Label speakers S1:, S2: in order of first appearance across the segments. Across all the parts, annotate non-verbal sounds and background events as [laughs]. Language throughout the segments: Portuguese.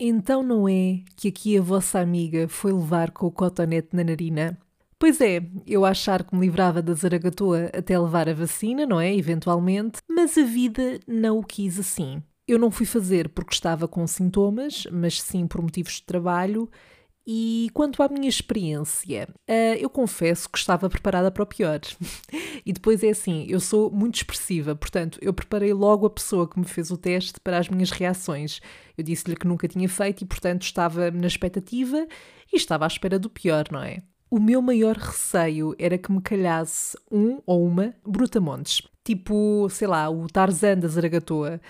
S1: Então não é que aqui a vossa amiga foi levar com o cotonete na narina? Pois é, eu achar que me livrava da zaragatoa até levar a vacina, não é? Eventualmente, mas a vida não o quis assim. Eu não fui fazer porque estava com sintomas, mas sim por motivos de trabalho e quanto à minha experiência, uh, eu confesso que estava preparada para o pior. [laughs] e depois é assim, eu sou muito expressiva, portanto, eu preparei logo a pessoa que me fez o teste para as minhas reações. Eu disse-lhe que nunca tinha feito e, portanto, estava na expectativa e estava à espera do pior, não é? O meu maior receio era que me calhasse um ou uma brutamontes. Tipo, sei lá, o Tarzan da Zaragatoa.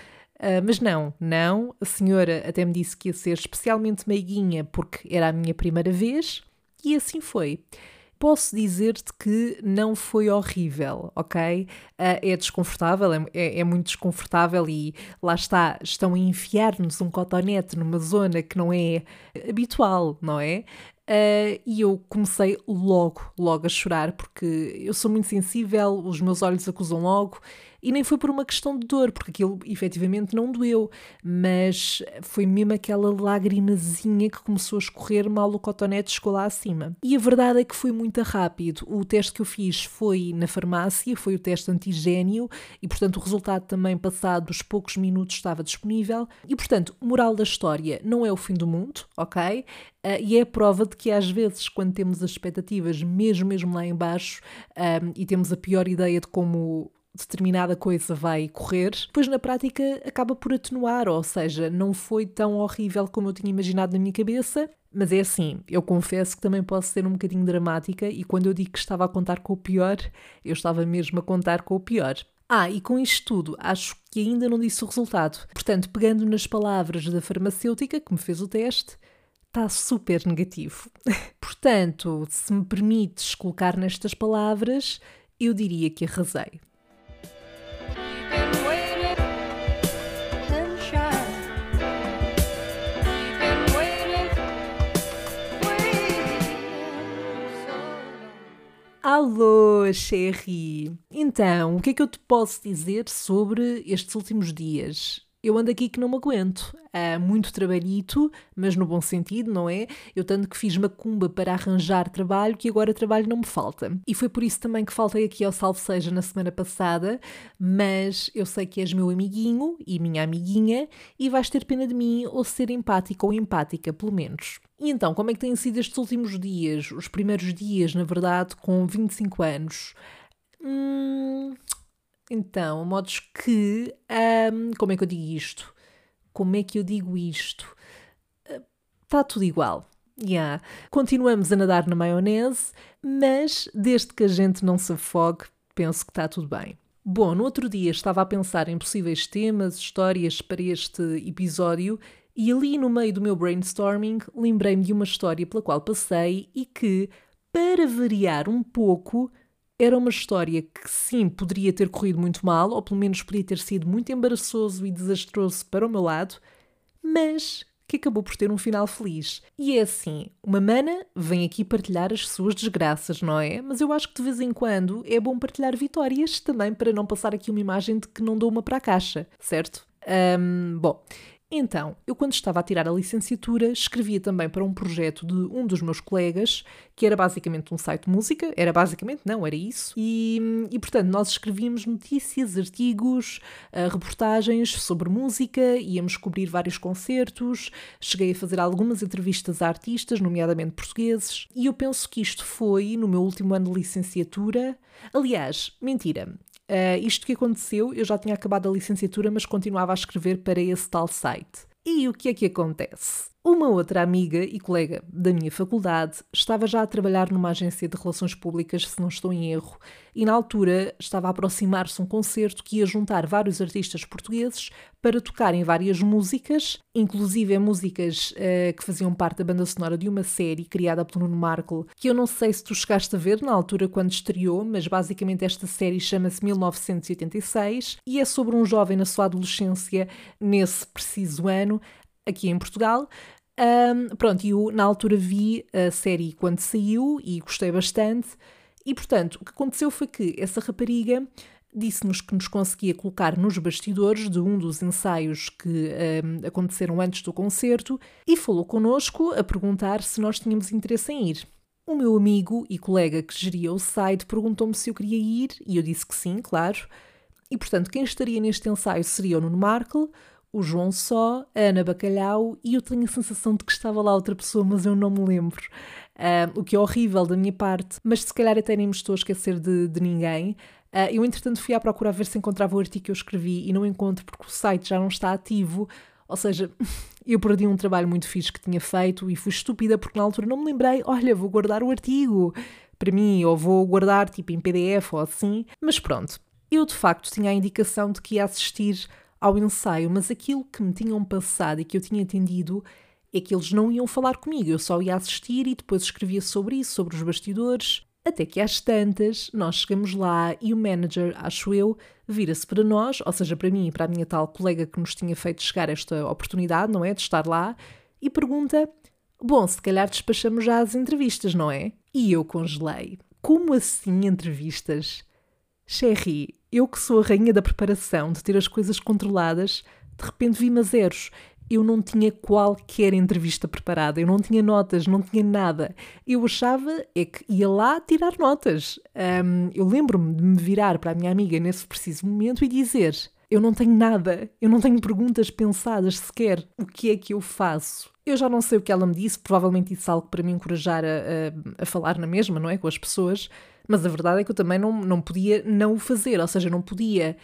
S1: Uh, mas não, não. A senhora até me disse que ia ser especialmente meiguinha porque era a minha primeira vez e assim foi. Posso dizer-te que não foi horrível, ok? Uh, é desconfortável, é, é, é, muito desconfortável e lá está, estão a enfiar-nos um cotonete numa zona que não é habitual, não é? Uh, e eu comecei logo, logo a chorar, porque eu sou muito sensível, os meus olhos acusam logo e nem foi por uma questão de dor, porque aquilo efetivamente não doeu, mas foi mesmo aquela lagrimazinha que começou a escorrer mal o cotonete chegou lá acima. E a verdade é que foi muito rápido. O teste que eu fiz foi na farmácia, foi o teste antigênio, e portanto o resultado também passados poucos minutos estava disponível. E portanto, moral da história, não é o fim do mundo, ok? Uh, e é a prova de que às vezes, quando temos as expectativas mesmo, mesmo lá embaixo, um, ah, e temos a pior ideia de como determinada coisa vai correr, depois na prática acaba por atenuar, ou seja, não foi tão horrível como eu tinha imaginado na minha cabeça. Mas é assim, eu confesso que também posso ser um bocadinho dramática e quando eu digo que estava a contar com o pior, eu estava mesmo a contar com o pior. Ah, e com isto tudo, acho que ainda não disse o resultado. Portanto, pegando nas palavras da farmacêutica que me fez o teste, está super negativo. [laughs] Portanto, se me permites colocar nestas palavras, eu diria que arrasei. Alô, Sherry! Então, o que é que eu te posso dizer sobre estes últimos dias? Eu ando aqui que não me aguento. Há muito trabalhito, mas no bom sentido, não é? Eu tanto que fiz macumba para arranjar trabalho que agora trabalho não me falta. E foi por isso também que faltei aqui ao Salve Seja na semana passada, mas eu sei que és meu amiguinho e minha amiguinha e vais ter pena de mim ou ser empática ou empática, pelo menos. E então, como é que têm sido estes últimos dias? Os primeiros dias, na verdade, com 25 anos? Hum, então, modos que. Um, como é que eu digo isto? Como é que eu digo isto? Está uh, tudo igual. Yeah. Continuamos a nadar na maionese, mas desde que a gente não se afogue, penso que está tudo bem. Bom, no outro dia estava a pensar em possíveis temas, histórias para este episódio e ali no meio do meu brainstorming lembrei-me de uma história pela qual passei e que, para variar um pouco, era uma história que sim poderia ter corrido muito mal, ou pelo menos podia ter sido muito embaraçoso e desastroso para o meu lado, mas que acabou por ter um final feliz. E é assim, uma mana vem aqui partilhar as suas desgraças, não é? Mas eu acho que de vez em quando é bom partilhar vitórias também para não passar aqui uma imagem de que não dou uma para a caixa, certo? Um, bom, então, eu quando estava a tirar a licenciatura, escrevia também para um projeto de um dos meus colegas, que era basicamente um site de música, era basicamente, não, era isso, e, e portanto nós escrevíamos notícias, artigos, uh, reportagens sobre música, íamos cobrir vários concertos, cheguei a fazer algumas entrevistas a artistas, nomeadamente portugueses, e eu penso que isto foi no meu último ano de licenciatura. Aliás, mentira, Uh, isto que aconteceu, eu já tinha acabado a licenciatura, mas continuava a escrever para esse tal site. E o que é que acontece? Uma outra amiga e colega da minha faculdade estava já a trabalhar numa agência de relações públicas, se não estou em erro, e na altura estava a aproximar-se um concerto que ia juntar vários artistas portugueses para tocarem várias músicas, inclusive músicas uh, que faziam parte da banda sonora de uma série criada por Nuno Markle, que eu não sei se tu chegaste a ver na altura quando estreou, mas basicamente esta série chama-se 1986 e é sobre um jovem na sua adolescência, nesse preciso ano, aqui em Portugal, um, pronto, eu na altura vi a série quando saiu e gostei bastante. E portanto, o que aconteceu foi que essa rapariga disse-nos que nos conseguia colocar nos bastidores de um dos ensaios que um, aconteceram antes do concerto e falou connosco a perguntar se nós tínhamos interesse em ir. O meu amigo e colega que geria o site perguntou-me se eu queria ir e eu disse que sim, claro. E portanto, quem estaria neste ensaio seria o Nuno Markle, o João Só, a Ana Bacalhau e eu tenho a sensação de que estava lá outra pessoa, mas eu não me lembro. O que é horrível da minha parte, mas se calhar até nem me estou a esquecer de, de ninguém. Uh, eu, entretanto, fui à procura ver se encontrava o artigo que eu escrevi e não encontro porque o site já não está ativo. Ou seja, [laughs] eu perdi um trabalho muito fixe que tinha feito e fui estúpida porque na altura não me lembrei, olha, vou guardar o artigo para mim, ou vou guardar tipo em PDF ou assim. Mas pronto, eu de facto tinha a indicação de que ia assistir ao ensaio, mas aquilo que me tinham passado e que eu tinha entendido é que eles não iam falar comigo, eu só ia assistir e depois escrevia sobre isso, sobre os bastidores. Até que às tantas, nós chegamos lá e o manager, acho eu, vira-se para nós, ou seja, para mim e para a minha tal colega que nos tinha feito chegar esta oportunidade, não é? De estar lá, e pergunta: Bom, se calhar despachamos já as entrevistas, não é? E eu congelei. Como assim entrevistas? Sherry, eu que sou a rainha da preparação, de ter as coisas controladas, de repente vi-me a zeros. Eu não tinha qualquer entrevista preparada, eu não tinha notas, não tinha nada. Eu achava é que ia lá tirar notas. Um, eu lembro-me de me virar para a minha amiga nesse preciso momento e dizer: Eu não tenho nada, eu não tenho perguntas pensadas sequer. O que é que eu faço? Eu já não sei o que ela me disse, provavelmente disse algo para me encorajar a, a, a falar na mesma, não é? Com as pessoas. Mas a verdade é que eu também não, não podia não o fazer, ou seja, não podia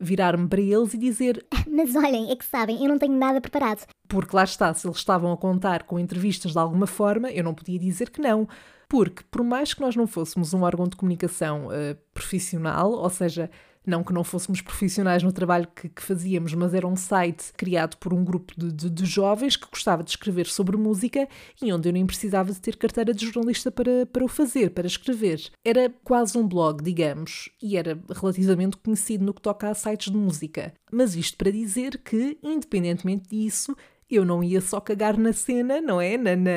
S1: virar-me para eles e dizer:
S2: Mas olhem, é que sabem, eu não tenho nada preparado.
S1: Porque lá está, se eles estavam a contar com entrevistas de alguma forma, eu não podia dizer que não. Porque, por mais que nós não fôssemos um órgão de comunicação uh, profissional, ou seja, não que não fôssemos profissionais no trabalho que, que fazíamos, mas era um site criado por um grupo de, de, de, jovens que gostava de escrever sobre música e onde eu nem precisava de ter carteira de jornalista para, para o fazer, para escrever. Era quase um blog, digamos, e era relativamente conhecido no que toca a sites de música. Mas isto para dizer que, independentemente disso, eu não ia só cagar na cena, não é? Na, na...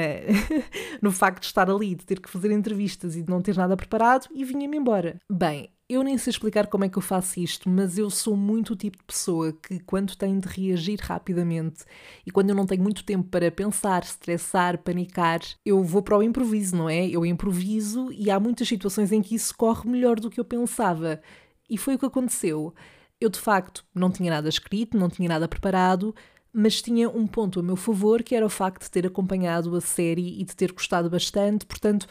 S1: [laughs] no facto de estar ali, de ter que fazer entrevistas e de não ter nada preparado e vinha-me embora. Bem, eu nem sei explicar como é que eu faço isto, mas eu sou muito o tipo de pessoa que, quando tem de reagir rapidamente e quando eu não tenho muito tempo para pensar, estressar, panicar, eu vou para o improviso, não é? Eu improviso e há muitas situações em que isso corre melhor do que eu pensava. E foi o que aconteceu. Eu, de facto, não tinha nada escrito, não tinha nada preparado, mas tinha um ponto a meu favor, que era o facto de ter acompanhado a série e de ter gostado bastante, portanto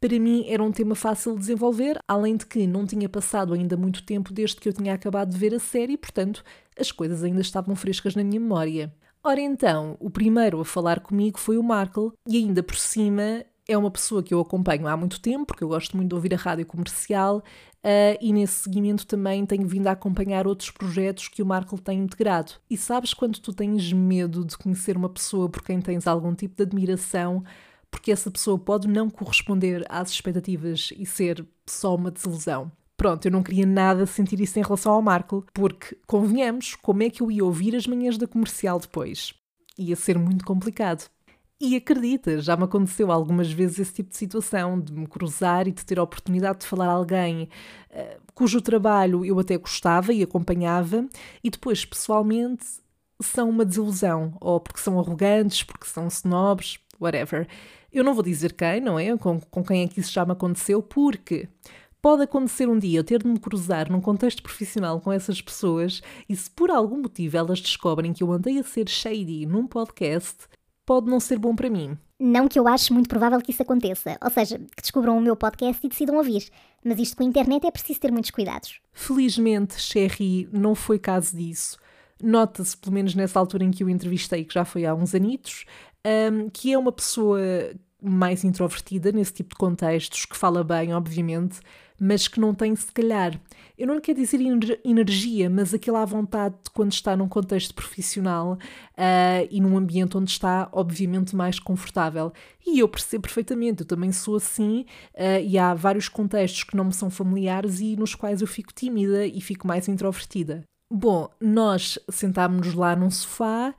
S1: para mim era um tema fácil de desenvolver, além de que não tinha passado ainda muito tempo desde que eu tinha acabado de ver a série, portanto, as coisas ainda estavam frescas na minha memória. Ora então, o primeiro a falar comigo foi o Markle, e ainda por cima é uma pessoa que eu acompanho há muito tempo, porque eu gosto muito de ouvir a rádio comercial, uh, e nesse seguimento também tenho vindo a acompanhar outros projetos que o Markle tem integrado. E sabes quando tu tens medo de conhecer uma pessoa por quem tens algum tipo de admiração, porque essa pessoa pode não corresponder às expectativas e ser só uma desilusão. Pronto, eu não queria nada sentir isso em relação ao Marco, porque, convenhamos, como é que eu ia ouvir as manhãs da comercial depois? Ia ser muito complicado. E acredita, já me aconteceu algumas vezes esse tipo de situação, de me cruzar e de ter a oportunidade de falar a alguém uh, cujo trabalho eu até gostava e acompanhava, e depois, pessoalmente, são uma desilusão, ou porque são arrogantes, porque são snobs, whatever. Eu não vou dizer quem, não é? Com, com quem é que isso já me aconteceu, porque pode acontecer um dia eu ter de me cruzar num contexto profissional com essas pessoas e se por algum motivo elas descobrem que eu andei a ser shady num podcast, pode não ser bom para mim.
S2: Não que eu ache muito provável que isso aconteça, ou seja, que descubram o meu podcast e decidam ouvir. Mas isto com a internet é preciso ter muitos cuidados.
S1: Felizmente, Sherry, não foi caso disso. Nota-se, pelo menos nessa altura em que o entrevistei, que já foi há uns anitos, um, que é uma pessoa mais introvertida nesse tipo de contextos, que fala bem, obviamente, mas que não tem, se calhar, eu não quero dizer energia, mas aquela vontade de quando está num contexto profissional uh, e num ambiente onde está, obviamente, mais confortável. E eu percebo perfeitamente, eu também sou assim, uh, e há vários contextos que não me são familiares e nos quais eu fico tímida e fico mais introvertida. Bom, nós sentámos-nos lá num sofá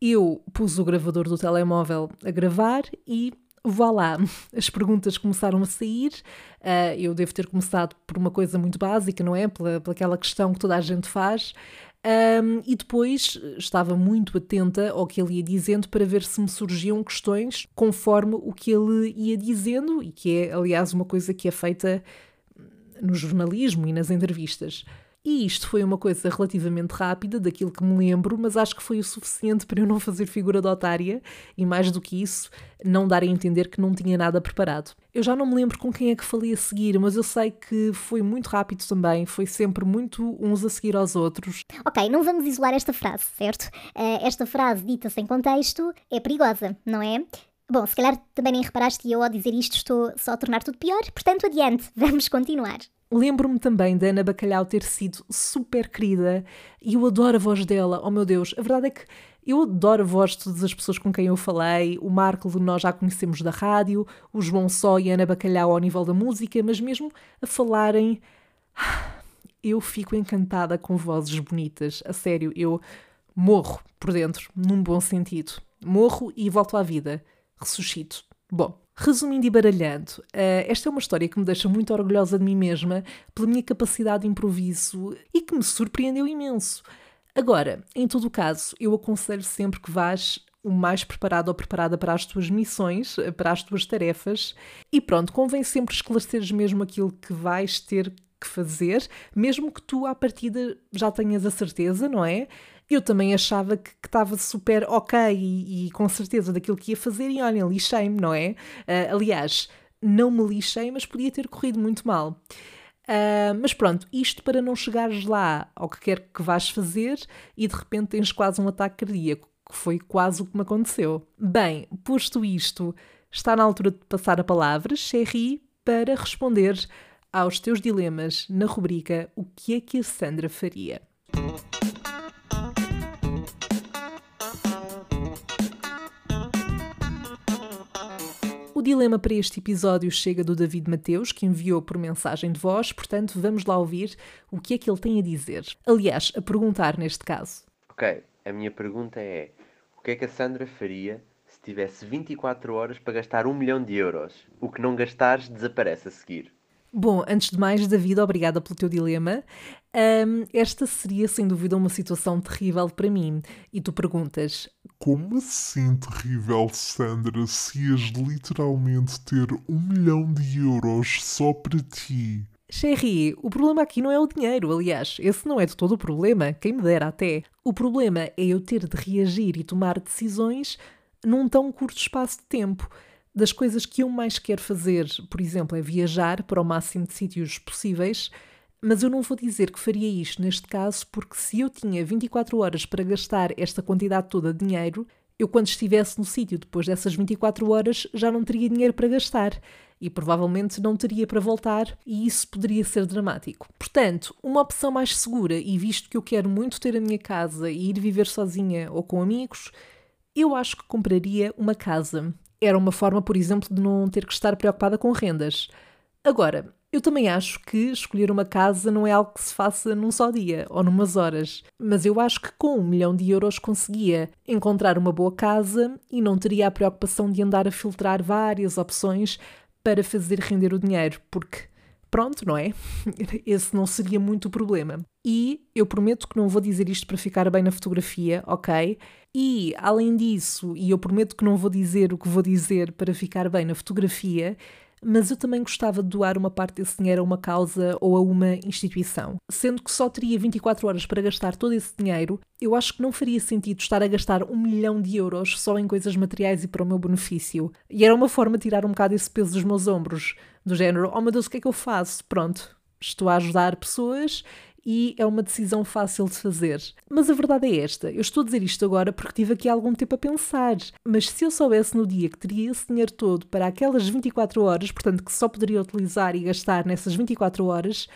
S1: eu pus o gravador do telemóvel a gravar e vá lá, as perguntas começaram a sair. Uh, eu devo ter começado por uma coisa muito básica, não é? Pela, pelaquela questão que toda a gente faz. Um, e depois estava muito atenta ao que ele ia dizendo para ver se me surgiam questões conforme o que ele ia dizendo, e que é, aliás, uma coisa que é feita no jornalismo e nas entrevistas. E isto foi uma coisa relativamente rápida, daquilo que me lembro, mas acho que foi o suficiente para eu não fazer figura de otária e, mais do que isso, não dar a entender que não tinha nada preparado. Eu já não me lembro com quem é que falei a seguir, mas eu sei que foi muito rápido também, foi sempre muito uns a seguir aos outros.
S2: Ok, não vamos isolar esta frase, certo? Uh, esta frase dita sem contexto é perigosa, não é? Bom, se calhar também nem reparaste e eu ao dizer isto estou só a tornar tudo pior, portanto adiante, [laughs] vamos continuar.
S1: Lembro-me também da Ana Bacalhau ter sido super querida e eu adoro a voz dela. Oh meu Deus, a verdade é que eu adoro a voz de todas as pessoas com quem eu falei. O Marco nós já conhecemos da rádio, o João Só e a Ana Bacalhau ao nível da música, mas mesmo a falarem, [sighs] eu fico encantada com vozes bonitas. A sério, eu morro por dentro, num bom sentido. Morro e volto à vida. Ressuscito. Bom, Resumindo e baralhando, uh, esta é uma história que me deixa muito orgulhosa de mim mesma pela minha capacidade de improviso e que me surpreendeu imenso. Agora, em todo o caso, eu aconselho sempre que vás o mais preparado ou preparada para as tuas missões, para as tuas tarefas. E pronto, convém sempre esclareceres mesmo aquilo que vais ter que fazer, mesmo que tu à partida já tenhas a certeza, não é? Eu também achava que estava super ok e, e, com certeza daquilo que ia fazer, e olha, lixei-me, não é? Uh, aliás, não me lixei, mas podia ter corrido muito mal. Uh, mas pronto, isto para não chegares lá ao que quer que vás fazer e de repente tens quase um ataque cardíaco, que foi quase o que me aconteceu. Bem, posto isto, está na altura de passar a palavra, Sherry, para responder aos teus dilemas na rubrica O que é que a Sandra faria? O dilema para este episódio chega do David Mateus, que enviou por mensagem de voz, portanto, vamos lá ouvir o que é que ele tem a dizer. Aliás, a perguntar neste caso.
S3: Ok, a minha pergunta é: o que é que a Sandra faria se tivesse 24 horas para gastar um milhão de euros? O que não gastares desaparece a seguir.
S1: Bom, antes de mais, David, obrigada pelo teu dilema. Um, esta seria sem dúvida uma situação terrível para mim. E tu perguntas:
S4: Como assim terrível, Sandra, se ias literalmente ter um milhão de euros só para ti?
S1: Sherry, o problema aqui não é o dinheiro, aliás, esse não é de todo o problema, quem me dera até. O problema é eu ter de reagir e tomar decisões num tão curto espaço de tempo. Das coisas que eu mais quero fazer, por exemplo, é viajar para o máximo de sítios possíveis, mas eu não vou dizer que faria isto neste caso, porque se eu tinha 24 horas para gastar esta quantidade toda de dinheiro, eu, quando estivesse no sítio depois dessas 24 horas, já não teria dinheiro para gastar e provavelmente não teria para voltar, e isso poderia ser dramático. Portanto, uma opção mais segura, e visto que eu quero muito ter a minha casa e ir viver sozinha ou com amigos, eu acho que compraria uma casa. Era uma forma, por exemplo, de não ter que estar preocupada com rendas. Agora, eu também acho que escolher uma casa não é algo que se faça num só dia ou numas horas, mas eu acho que com um milhão de euros conseguia encontrar uma boa casa e não teria a preocupação de andar a filtrar várias opções para fazer render o dinheiro, porque pronto, não é? [laughs] Esse não seria muito o problema. E eu prometo que não vou dizer isto para ficar bem na fotografia, ok? E, além disso, e eu prometo que não vou dizer o que vou dizer para ficar bem na fotografia, mas eu também gostava de doar uma parte desse dinheiro a uma causa ou a uma instituição. Sendo que só teria 24 horas para gastar todo esse dinheiro, eu acho que não faria sentido estar a gastar um milhão de euros só em coisas materiais e para o meu benefício. E era uma forma de tirar um bocado esse peso dos meus ombros, do género: oh meu Deus, o que é que eu faço? Pronto, estou a ajudar pessoas e é uma decisão fácil de fazer. Mas a verdade é esta: eu estou a dizer isto agora porque tive aqui algum tempo a pensar. Mas se eu soubesse no dia que teria esse dinheiro todo para aquelas 24 horas, portanto que só poderia utilizar e gastar nessas 24 horas,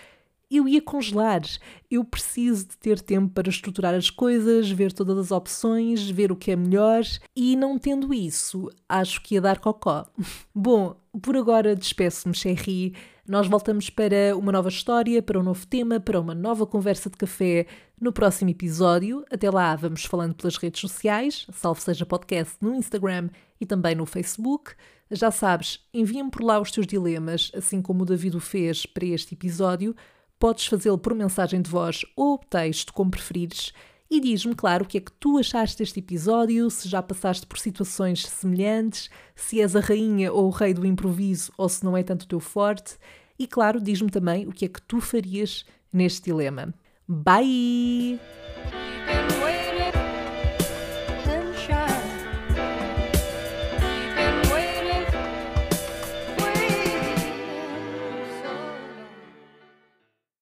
S1: eu ia congelar. Eu preciso de ter tempo para estruturar as coisas, ver todas as opções, ver o que é melhor e não tendo isso, acho que ia dar cocó. [laughs] Bom, por agora despeço-me, Cherry. Nós voltamos para uma nova história, para um novo tema, para uma nova conversa de café no próximo episódio. Até lá, vamos falando pelas redes sociais, salvo seja podcast no Instagram e também no Facebook. Já sabes, envia-me por lá os teus dilemas, assim como o David o fez para este episódio. Podes fazê-lo por mensagem de voz ou texto, como preferires. E diz-me, claro, o que é que tu achaste deste episódio, se já passaste por situações semelhantes, se és a rainha ou o rei do improviso ou se não é tanto o teu forte. E, claro, diz-me também o que é que tu farias neste dilema. Bye!